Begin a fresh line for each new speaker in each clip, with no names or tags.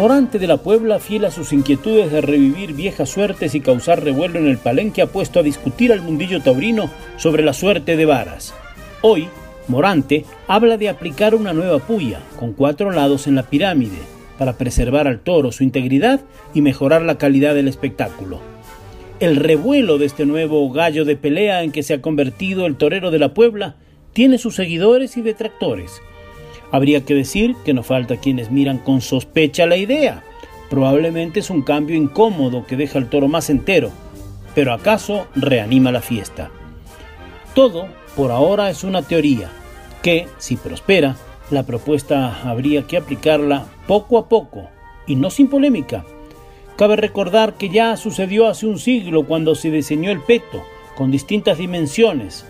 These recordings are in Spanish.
Morante de la Puebla, fiel a sus inquietudes de revivir viejas suertes y causar revuelo en el palenque, ha puesto a discutir al mundillo taurino sobre la suerte de varas. Hoy, Morante habla de aplicar una nueva puya, con cuatro lados en la pirámide, para preservar al toro su integridad y mejorar la calidad del espectáculo. El revuelo de este nuevo gallo de pelea en que se ha convertido el torero de la Puebla tiene sus seguidores y detractores Habría que decir que no falta quienes miran con sospecha la idea. Probablemente es un cambio incómodo que deja al toro más entero, pero acaso reanima la fiesta. Todo, por ahora, es una teoría, que, si prospera, la propuesta habría que aplicarla poco a poco y no sin polémica. Cabe recordar que ya sucedió hace un siglo cuando se diseñó el peto, con distintas dimensiones,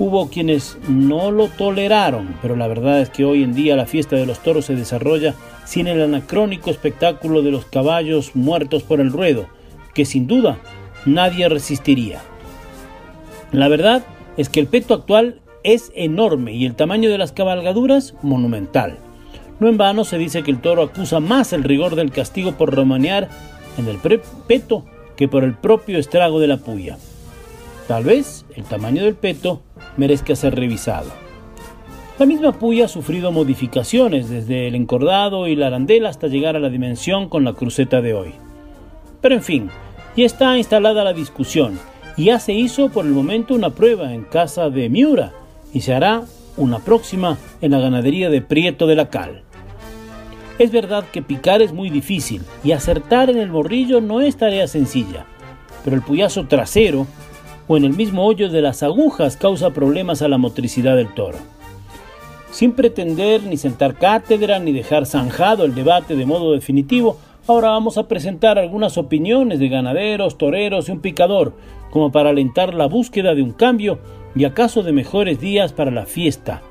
Hubo quienes no lo toleraron, pero la verdad es que hoy en día la fiesta de los toros se desarrolla sin el anacrónico espectáculo de los caballos muertos por el ruedo, que sin duda nadie resistiría. La verdad es que el peto actual es enorme y el tamaño de las cabalgaduras monumental. No en vano se dice que el toro acusa más el rigor del castigo por romanear en el peto que por el propio estrago de la puya. Tal vez el tamaño del peto merezca ser revisado. La misma puya ha sufrido modificaciones desde el encordado y la arandela hasta llegar a la dimensión con la cruceta de hoy. Pero en fin, ya está instalada la discusión y ya se hizo por el momento una prueba en casa de Miura y se hará una próxima en la ganadería de Prieto de la Cal. Es verdad que picar es muy difícil y acertar en el borrillo no es tarea sencilla, pero el puyazo trasero o en el mismo hoyo de las agujas causa problemas a la motricidad del toro. Sin pretender ni sentar cátedra ni dejar zanjado el debate de modo definitivo, ahora vamos a presentar algunas opiniones de ganaderos, toreros y un picador, como para alentar la búsqueda de un cambio y acaso de mejores días para la fiesta,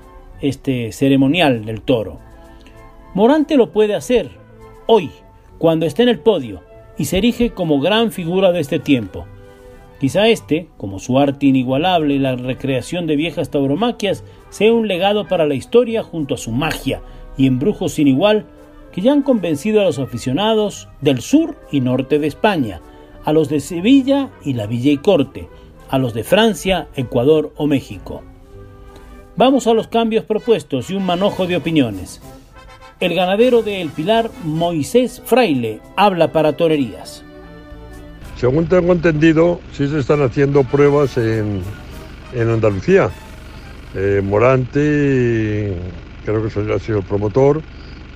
este ceremonial del toro. Morante lo puede hacer hoy, cuando esté en el podio, y se erige como gran figura de este tiempo. Quizá este, como su arte inigualable y la recreación de viejas tauromaquias, sea un legado para la historia junto a su magia y embrujos sin igual que ya han convencido a los aficionados del sur y norte de España, a los de Sevilla y la Villa y Corte, a los de Francia, Ecuador o México. Vamos a los cambios propuestos y un manojo de opiniones. El ganadero de El Pilar, Moisés Fraile, habla para torerías.
Según tengo entendido, sí se están haciendo pruebas en, Andalucía. Eh, Morante, creo que ha sido el promotor,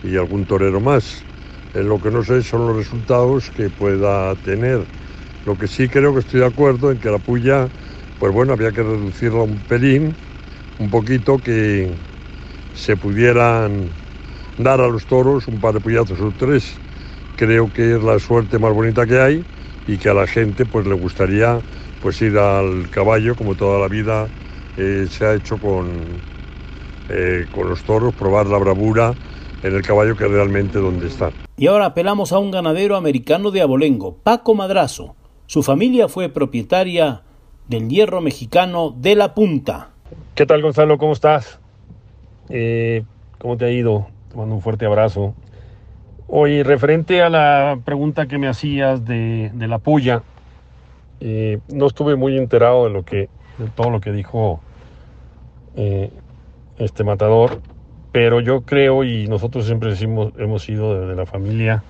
y algún torero más. En lo que no sé son los resultados que pueda tener. Lo que sí creo que estoy de acuerdo en que la puya, pues bueno, había que reducirla un pelín, un poquito, que se pudieran dar a los toros un par de puyazos o tres. Creo que es la suerte más bonita que hay y que a la gente pues le gustaría pues ir al caballo como toda la vida eh, se ha hecho con, eh, con los toros, probar la bravura en el caballo que realmente donde está.
Y ahora apelamos a un ganadero americano de Abolengo, Paco Madrazo. Su familia fue propietaria del hierro mexicano de la punta.
¿Qué tal Gonzalo? ¿Cómo estás? Eh, ¿Cómo te ha ido? Te mando un fuerte abrazo. Oye, referente a la pregunta que me hacías de, la puya, eh, no estuve muy enterado de lo que, de todo lo que dijo eh, este matador, pero yo creo y nosotros siempre decimos, hemos sido de, la familia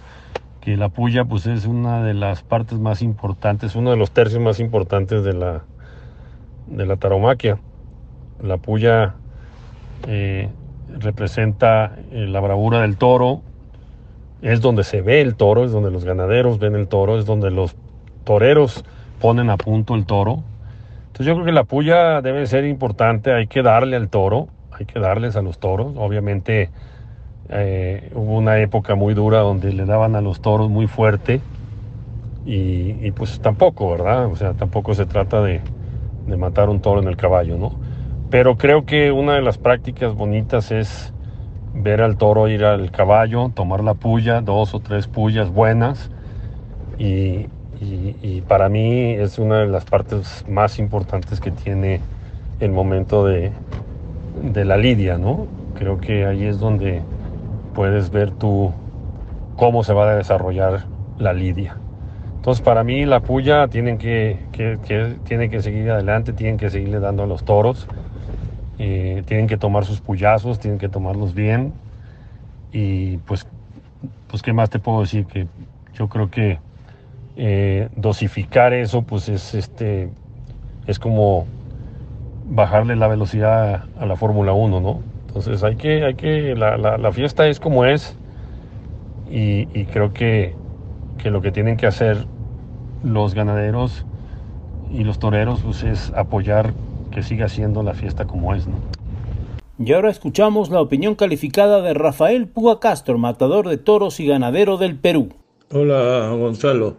que la puya pues es una de las partes más importantes, uno de los tercios más importantes de la, de la taromaquia. La puya eh, representa la bravura del toro, es donde se ve el toro, es donde los ganaderos ven el toro, es donde los toreros ponen a punto el toro. Entonces yo creo que la puya debe ser importante, hay que darle al toro, hay que darles a los toros. Obviamente Eh, hubo una época muy dura donde le daban a los toros muy fuerte y, pues tampoco, ¿verdad? O sea, tampoco se trata de, de, matar un toro en el caballo, ¿no? Pero creo que una de las prácticas bonitas es ver al toro ir al caballo, tomar la puya, dos o tres pullas buenas y, para mí es una de las partes más importantes que tiene el momento de, de la lidia, ¿no? Creo que ahí es donde puedes ver tú cómo se va a desarrollar la lidia. Entonces para mí la puya tienen que, que, tiene que seguir adelante, tienen que seguirle dando a los toros, eh, tienen que tomar sus puyazos, tienen que tomarlos bien. Y pues, pues qué más te puedo decir que yo creo que eh, dosificar eso pues es este es como bajarle la velocidad a la Fórmula 1, ¿no? Entonces hay que, hay que, la, la, fiesta es como es. Y, creo que, que, lo que tienen que hacer los ganaderos y los toreros pues es apoyar que siga siendo la fiesta como es, ¿no?
Y ahora escuchamos la opinión calificada de Rafael Púa Castro, matador de toros y ganadero del Perú.
Hola Gonzalo,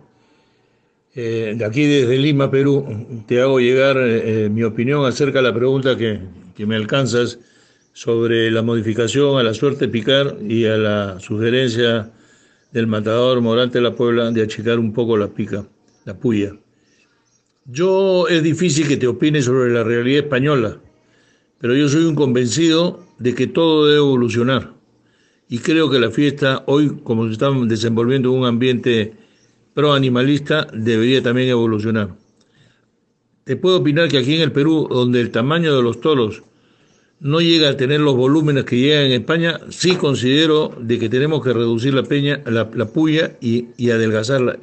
eh, de aquí desde Lima, Perú, te hago llegar eh, mi opinión acerca de la pregunta que, que, me alcanzas sobre la modificación a la suerte picar y a la sugerencia del matador Morante de la Puebla de achicar un poco la pica, la puya. Yo es difícil que te opine sobre la realidad española, pero yo soy un convencido de que todo debe evolucionar. Y creo que la fiesta hoy, como se está desenvolviendo en un ambiente pro animalista debería también evolucionar. Te puedo opinar que aquí en el Perú, donde el tamaño de los toros no llega a tener los volúmenes que llegan en España, sí considero de que tenemos que reducir la, peña, la, puya y, adelgazarla,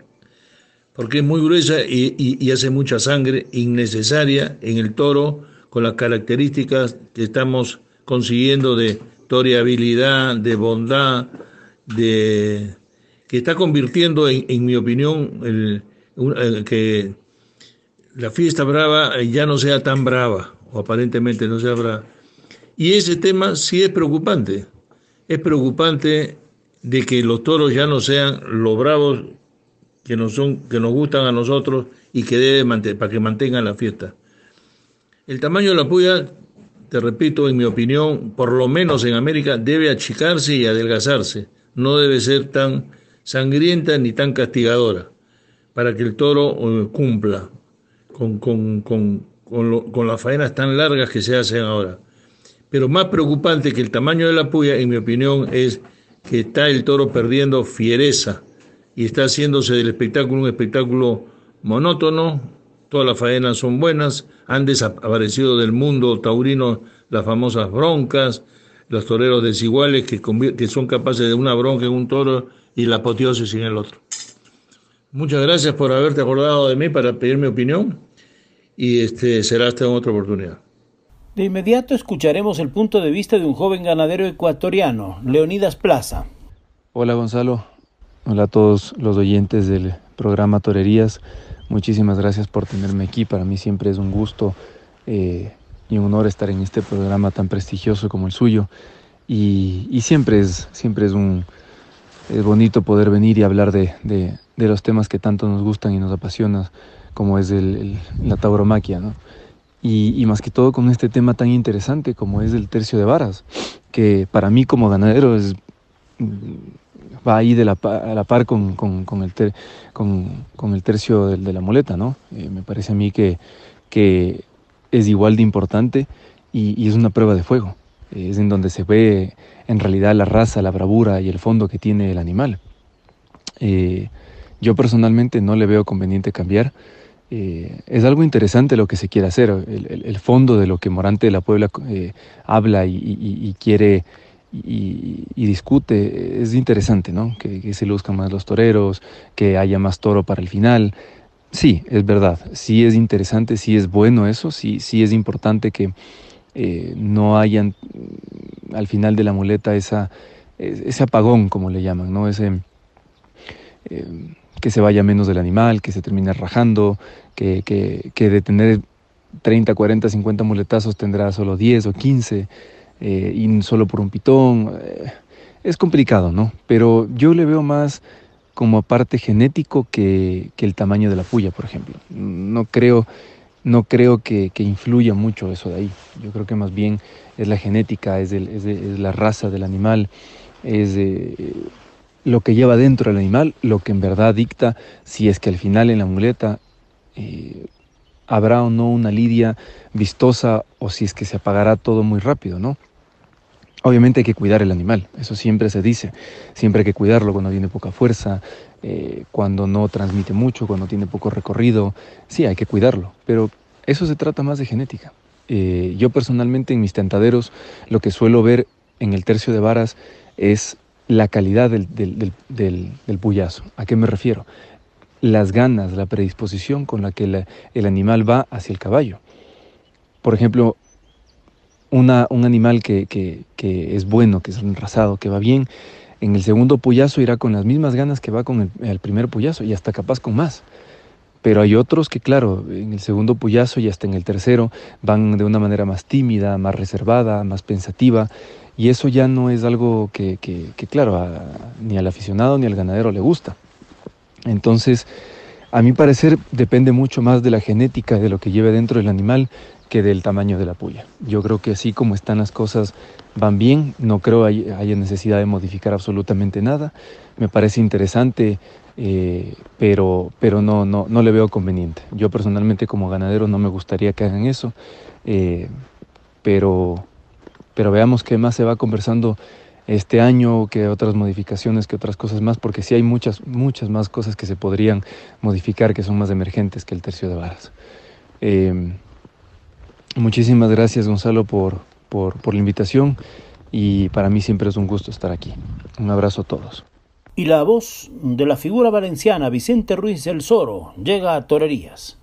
porque es muy gruesa y, y hace mucha sangre innecesaria en el toro con las características que estamos consiguiendo de toreabilidad, de bondad, de que está convirtiendo, en, mi opinión, que la fiesta brava ya no sea tan brava, o aparentemente no sea brava. Y ese tema sí es preocupante. Es preocupante de que los toros ya no sean los bravos que nos, son, que nos gustan a nosotros y que debe mantener, para que mantengan la fiesta. El tamaño de la puya, te repito, en mi opinión, por lo menos en América, debe achicarse y adelgazarse. No debe ser tan sangrienta ni tan castigadora, para que el toro eh, cumpla con, con, con, con, las faenas tan largas que se hacen ahora. Pero más preocupante que el tamaño de la puya, en mi opinión, es que está el toro perdiendo fiereza y está haciéndose del espectáculo un espectáculo monótono, todas las faenas son buenas, han desaparecido del mundo taurino las famosas broncas, los toreros desiguales que, que son capaces de una bronca en un toro y la apoteosis en el otro. Muchas gracias por haberte acordado de mí para pedir mi opinión y este será hasta en otra oportunidad.
De inmediato escucharemos el punto de vista de un joven ganadero ecuatoriano, Leonidas Plaza.
Hola Gonzalo, hola a todos los oyentes del programa Torerías. Muchísimas gracias por tenerme aquí. Para mí siempre es un gusto eh, y un honor estar en este programa tan prestigioso como el suyo. Y, siempre, es, siempre es un, es bonito poder venir y hablar de, de, los temas que tanto nos gustan y nos apasionan, como es el, la tauromaquia, ¿no? Y, más que todo con este tema tan interesante como es el tercio de varas, que para mí como ganadero es, va ahí de la, a la par con, con, con el, con, con, el tercio de, de la muleta, ¿no? Eh, me parece a mí que, que es igual de importante y, y es una prueba de fuego es en donde se ve en realidad la raza, la bravura y el fondo que tiene el animal. Eh, yo personalmente no le veo conveniente cambiar. Eh, es algo interesante lo que se quiere hacer, el, fondo de lo que Morante de la Puebla eh, habla y, quiere y, discute es interesante, ¿no? Que, que, se luzcan más los toreros, que haya más toro para el final. Sí, es verdad, sí es interesante, sí es bueno eso, sí, sí es importante que eh, no hayan mm, al final de la muleta esa, ese apagón, como le llaman, ¿no? Ese, eh, que se vaya menos del animal, que se termine rajando, que, que, de tener 30, 40, 50 muletazos tendrá solo 10 o 15 eh, solo por un pitón. es complicado, ¿no? Pero yo le veo más como parte genético que, el tamaño de la puya, por ejemplo. No creo, no creo que, influya mucho eso de ahí. Yo creo que más bien es la genética, es, la raza del animal, es lo que lleva dentro el animal, lo que en verdad dicta si es que al final en la muleta eh, habrá o no una lidia vistosa o si es que se apagará todo muy rápido, ¿no? Obviamente hay que cuidar el animal, eso siempre se dice, siempre hay que cuidarlo cuando tiene poca fuerza, eh, cuando no transmite mucho, cuando tiene poco recorrido, sí, hay que cuidarlo, pero eso se trata más de genética. Eh, yo personalmente en mis tentaderos lo que suelo ver en el tercio de varas es la calidad del, del, del, puyazo. ¿A qué me refiero? Las ganas, la predisposición con la que el animal va hacia el caballo. Por ejemplo, una, un animal que, es bueno, que es enrasado, que va bien, en el segundo puyazo irá con las mismas ganas que va con el, primer puyazo y hasta capaz con más. Pero hay otros que, claro, en el segundo puyazo y hasta en el tercero van de una manera más tímida, más reservada, más pensativa. Y eso ya no es algo que, claro, ni al aficionado ni al ganadero le gusta. Entonces, a mi parecer, depende mucho más de la genética de lo que lleve dentro del animal que del tamaño de la puya. Yo creo que así como están las cosas van bien, no creo haya, haya necesidad de modificar absolutamente nada. Me parece interesante, eh, pero, pero no, no, no le veo conveniente. Yo personalmente como ganadero no me gustaría que hagan eso, eh, pero, pero veamos qué más se va conversando este año, que otras modificaciones, que otras cosas más, porque sí hay muchas, muchas más cosas que se podrían modificar que son más emergentes que el tercio de varas. Eh, Muchísimas gracias Gonzalo por, por, la invitación y para mí siempre es un gusto estar aquí. Un abrazo a todos.
Y la voz de la figura valenciana Vicente Ruiz del Soro llega a Torerías.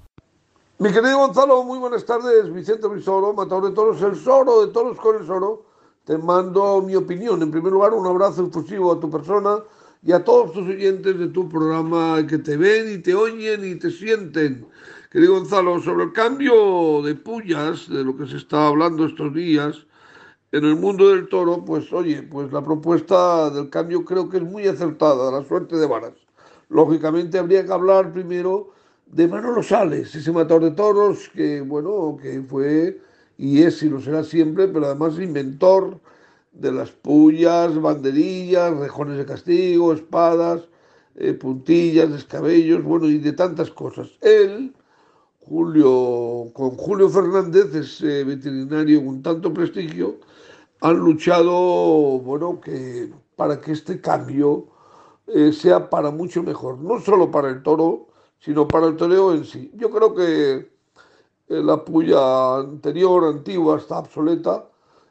Mi querido Gonzalo, muy buenas tardes. Vicente Ruiz Soro, matador de toros, el Soro de toros con el Soro. Te mando mi opinión. En primer lugar, un abrazo efusivo a tu persona y a todos tus oyentes de tu programa que te ven y te oyen y te sienten. Querido Gonzalo, sobre el cambio de pullas, de lo que se está hablando estos días, en el mundo del toro, pues oye, pues la propuesta del cambio creo que es muy acertada, la suerte de varas. Lógicamente habría que hablar primero de Manolo Sales, ese matador de toros que, bueno, que fue y es y lo será siempre, pero además inventor de las pullas, banderillas, rejones de castigo, espadas, eh, puntillas, descabellos, bueno, y de tantas cosas. Él Julio, con Julio Fernández, ese veterinario con tanto prestigio, han luchado, bueno, que para que este cambio eh, sea para mucho mejor, no solo para el toro, sino para el toreo en sí. Yo creo que eh, la puya anterior, antigua, está obsoleta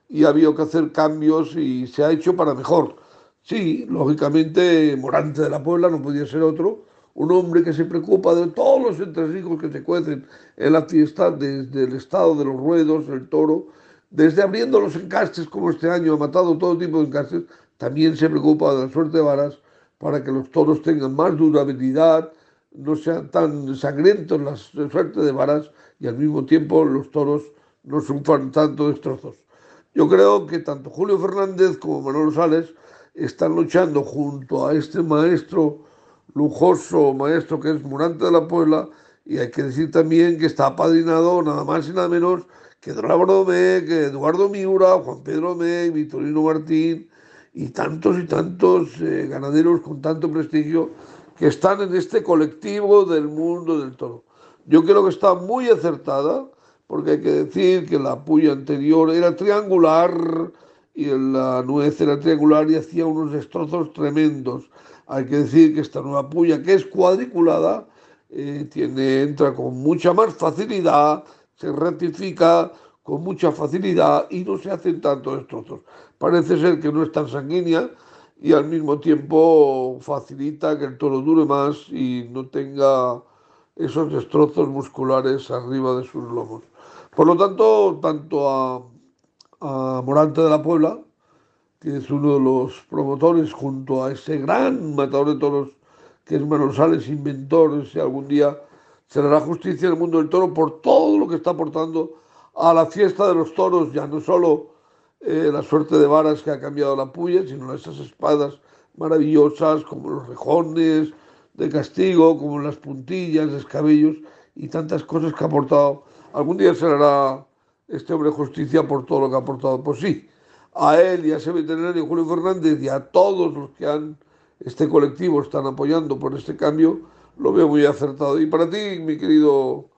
y ha habido que hacer cambios y se ha hecho para mejor. Sí, lógicamente Morante de la Puebla no podía ser otro, un hombre que se preocupa de todos los entresijos que se cuecen en la fiesta, desde el estado de los ruedos, el toro, desde abriendo los encastes como este año ha matado todo tipo de encastes, también se preocupa de la suerte de varas para que los toros tengan más durabilidad, no sean tan sangrientos las suerte de varas y al mismo tiempo los toros no sufran tanto destrozos. Yo creo que tanto Julio Fernández como Manuel Sales están luchando junto a este maestro lujoso maestro que es Murante de la Puebla, y hay que decir también que está apadrinado nada más y nada menos que Eduardo Domé, que Eduardo Miura, Juan Pedro Domé, Victorino Martín y tantos y tantos eh, ganaderos con tanto prestigio que están en este colectivo del mundo del toro. Yo creo que está muy acertada, porque hay que decir que la puya anterior era triangular y la nuez era triangular y hacía unos destrozos tremendos. Hay que decir que esta nueva puya, que es cuadriculada, eh, tiene, entra con mucha más facilidad, se rectifica con mucha facilidad y no se hacen tantos destrozos. Parece ser que no es tan sanguínea y al mismo tiempo facilita que el toro dure más y no tenga esos destrozos musculares arriba de sus lomos. Por lo tanto, tanto a, a Morante de la Puebla es uno de los promotores junto a ese gran matador de toros que es Manuel Sales, inventor, si algún día se le justicia en el mundo del toro por todo lo que está aportando a la fiesta de los toros, ya no solo eh, la suerte de varas que ha cambiado la puya, sino esas espadas maravillosas como los rejones de castigo, como las puntillas, escabellos y tantas cosas que ha aportado. Algún día se le este hombre justicia por todo lo que ha aportado. Pues sí, a él y a ese veterinario Julio Fernández y a todos los que han este colectivo están apoyando por este cambio, lo veo muy acertado. Y para ti, mi querido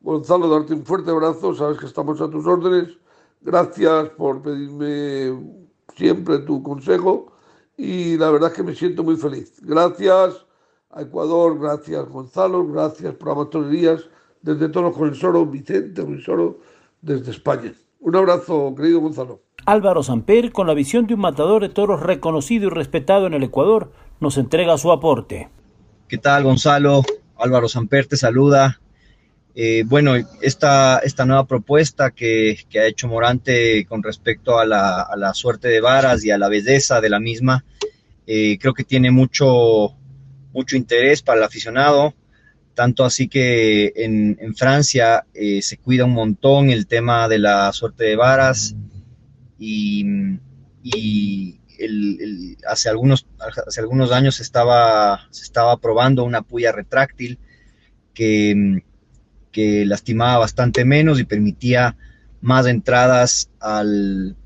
Gonzalo, darte un fuerte abrazo, sabes que estamos a tus órdenes. Gracias por pedirme siempre tu consejo y la verdad es que me siento muy feliz. Gracias a Ecuador, gracias Gonzalo, gracias por Amatonerías, desde Toros con el Soro, Vicente con el desde España. Un abrazo, querido Gonzalo.
Álvaro Samper, con la visión de un matador de toros reconocido y respetado en el Ecuador, nos entrega su aporte.
¿Qué tal, Gonzalo? Álvaro Samper te saluda. Eh, bueno, esta, esta nueva propuesta que, ha hecho Morante con respecto a la, suerte de varas y a la belleza de la misma, eh, creo que tiene mucho, mucho interés para el aficionado, tanto así que en, Francia eh, se cuida un montón el tema de la suerte de varas y, hace, algunos, hace algunos años estaba, se estaba probando una puya retráctil que, que lastimaba bastante menos y permitía más entradas al,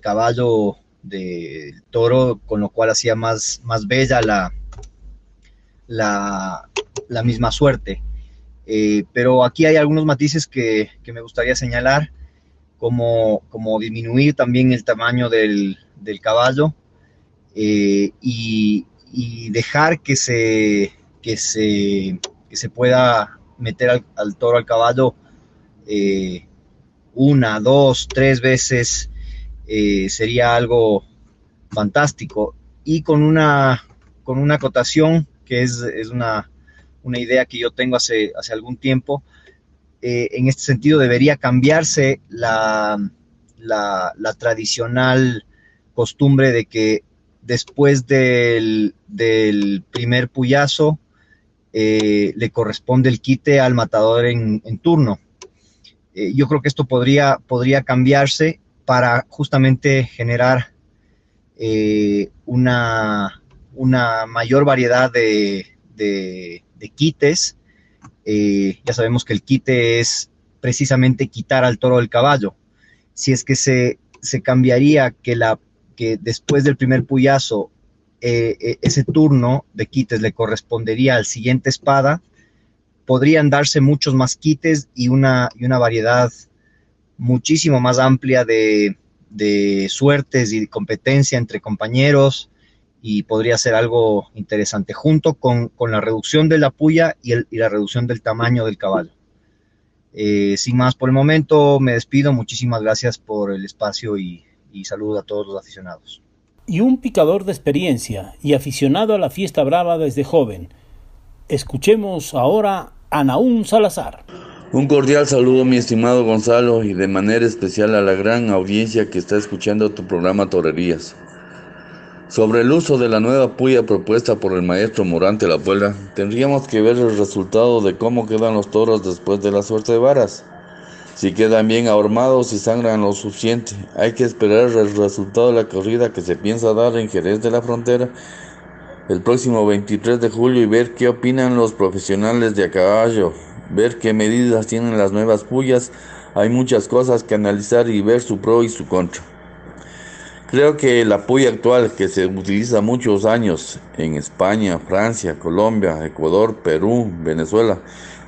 caballo del toro, con lo cual hacía más, más bella la, la, misma suerte. Eh, pero aquí hay algunos matices que, me gustaría señalar, como, como, disminuir también el tamaño del, caballo eh, y, dejar que se, que se, se pueda meter al, toro al caballo eh, una, dos, tres veces sería algo fantástico y con una, con una acotación que es, una, idea que yo tengo hace, hace algún tiempo. Eh, en este sentido debería cambiarse la, la, tradicional costumbre de que después del, primer puyazo eh, le corresponde el quite al matador en, turno. Eh, yo creo que esto podría, podría cambiarse para justamente generar una, una mayor variedad de, quites. Eh, ya sabemos que el quite es precisamente quitar al toro del caballo. Si es que se, cambiaría que, la, que después del primer puyazo eh, eh, ese turno de quites le correspondería al siguiente espada, podrían darse muchos más quites y una, y una variedad muchísimo más amplia de, de suertes y de competencia entre compañeros, y podría ser algo interesante, junto con, la reducción de la puya y, la reducción del tamaño del caballo. Eh, sin más por el momento, me despido. Muchísimas gracias por el espacio y, y saludo a todos los aficionados.
Y un picador de experiencia y aficionado a la fiesta brava desde joven. Escuchemos ahora a Naún Salazar.
Un cordial saludo, mi estimado Gonzalo, y de manera especial a la gran audiencia que está escuchando tu programa Torerías. Sobre el uso de la nueva puya propuesta por el maestro Morante La Puebla, tendríamos que ver el resultado de cómo quedan los toros después de la suerte de varas. Si quedan bien ahormados y sangran lo suficiente, hay que esperar el resultado de la corrida que se piensa dar en Jerez de la Frontera el próximo 23 de julio y ver qué opinan los profesionales de a caballo, ver qué medidas tienen las nuevas puyas. Hay muchas cosas que analizar y ver su pro y su contra. Creo que el apoyo actual que se utiliza muchos años en España, Francia, Colombia, Ecuador, Perú, Venezuela,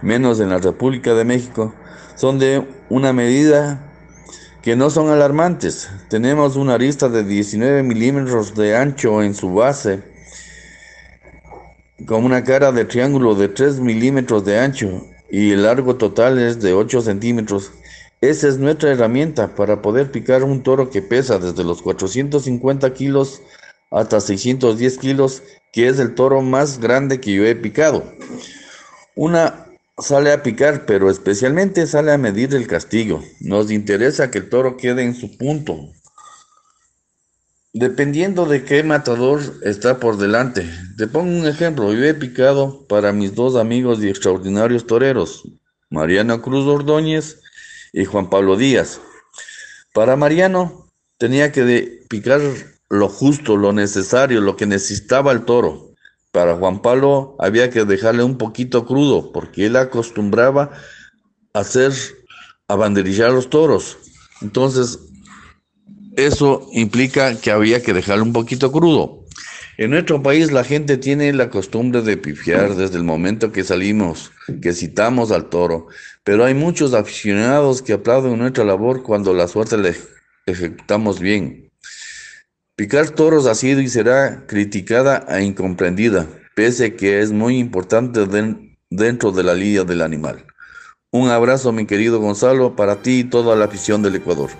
menos en la República de México, son de una medida que no son alarmantes. Tenemos una arista de 19 milímetros de ancho en su base, con una cara de triángulo de 3 milímetros de ancho y el largo total es de 8 centímetros esa es nuestra herramienta para poder picar un toro que pesa desde los 450 kilos hasta 610 kilos, que es el toro más grande que yo he picado. Una sale a picar, pero especialmente sale a medir el castigo. Nos interesa que el toro quede en su punto. Dependiendo de qué matador está por delante. Te pongo un ejemplo. Yo he picado para mis dos amigos y extraordinarios toreros, Mariano Cruz Ordóñez y Juan Pablo Díaz. Para Mariano, tenía que picar lo justo, lo necesario, lo que necesitaba el toro. Para Juan Pablo había que dejarle un poquito crudo, porque él acostumbraba a hacer a banderillar los toros. Entonces, eso implica que había que dejarle un poquito crudo. En nuestro país la gente tiene la costumbre de pifiar desde el momento que salimos, que citamos al toro, pero hay muchos aficionados que aplauden nuestra labor cuando la suerte le ejecutamos bien. Picar toros ha sido y será criticada e incomprendida, pese que es muy importante dentro de la lidia del animal. Un abrazo, mi querido Gonzalo, para ti y toda la afición del Ecuador.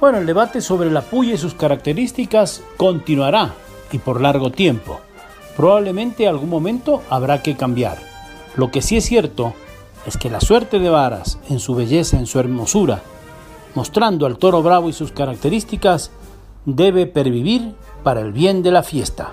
Bueno, el debate sobre la puya y sus características continuará y por largo tiempo. Probablemente algún momento habrá que cambiar. Lo que sí es cierto es que la suerte de Varas, en su belleza, en su hermosura, mostrando al toro bravo y sus características, debe pervivir para el bien de la fiesta.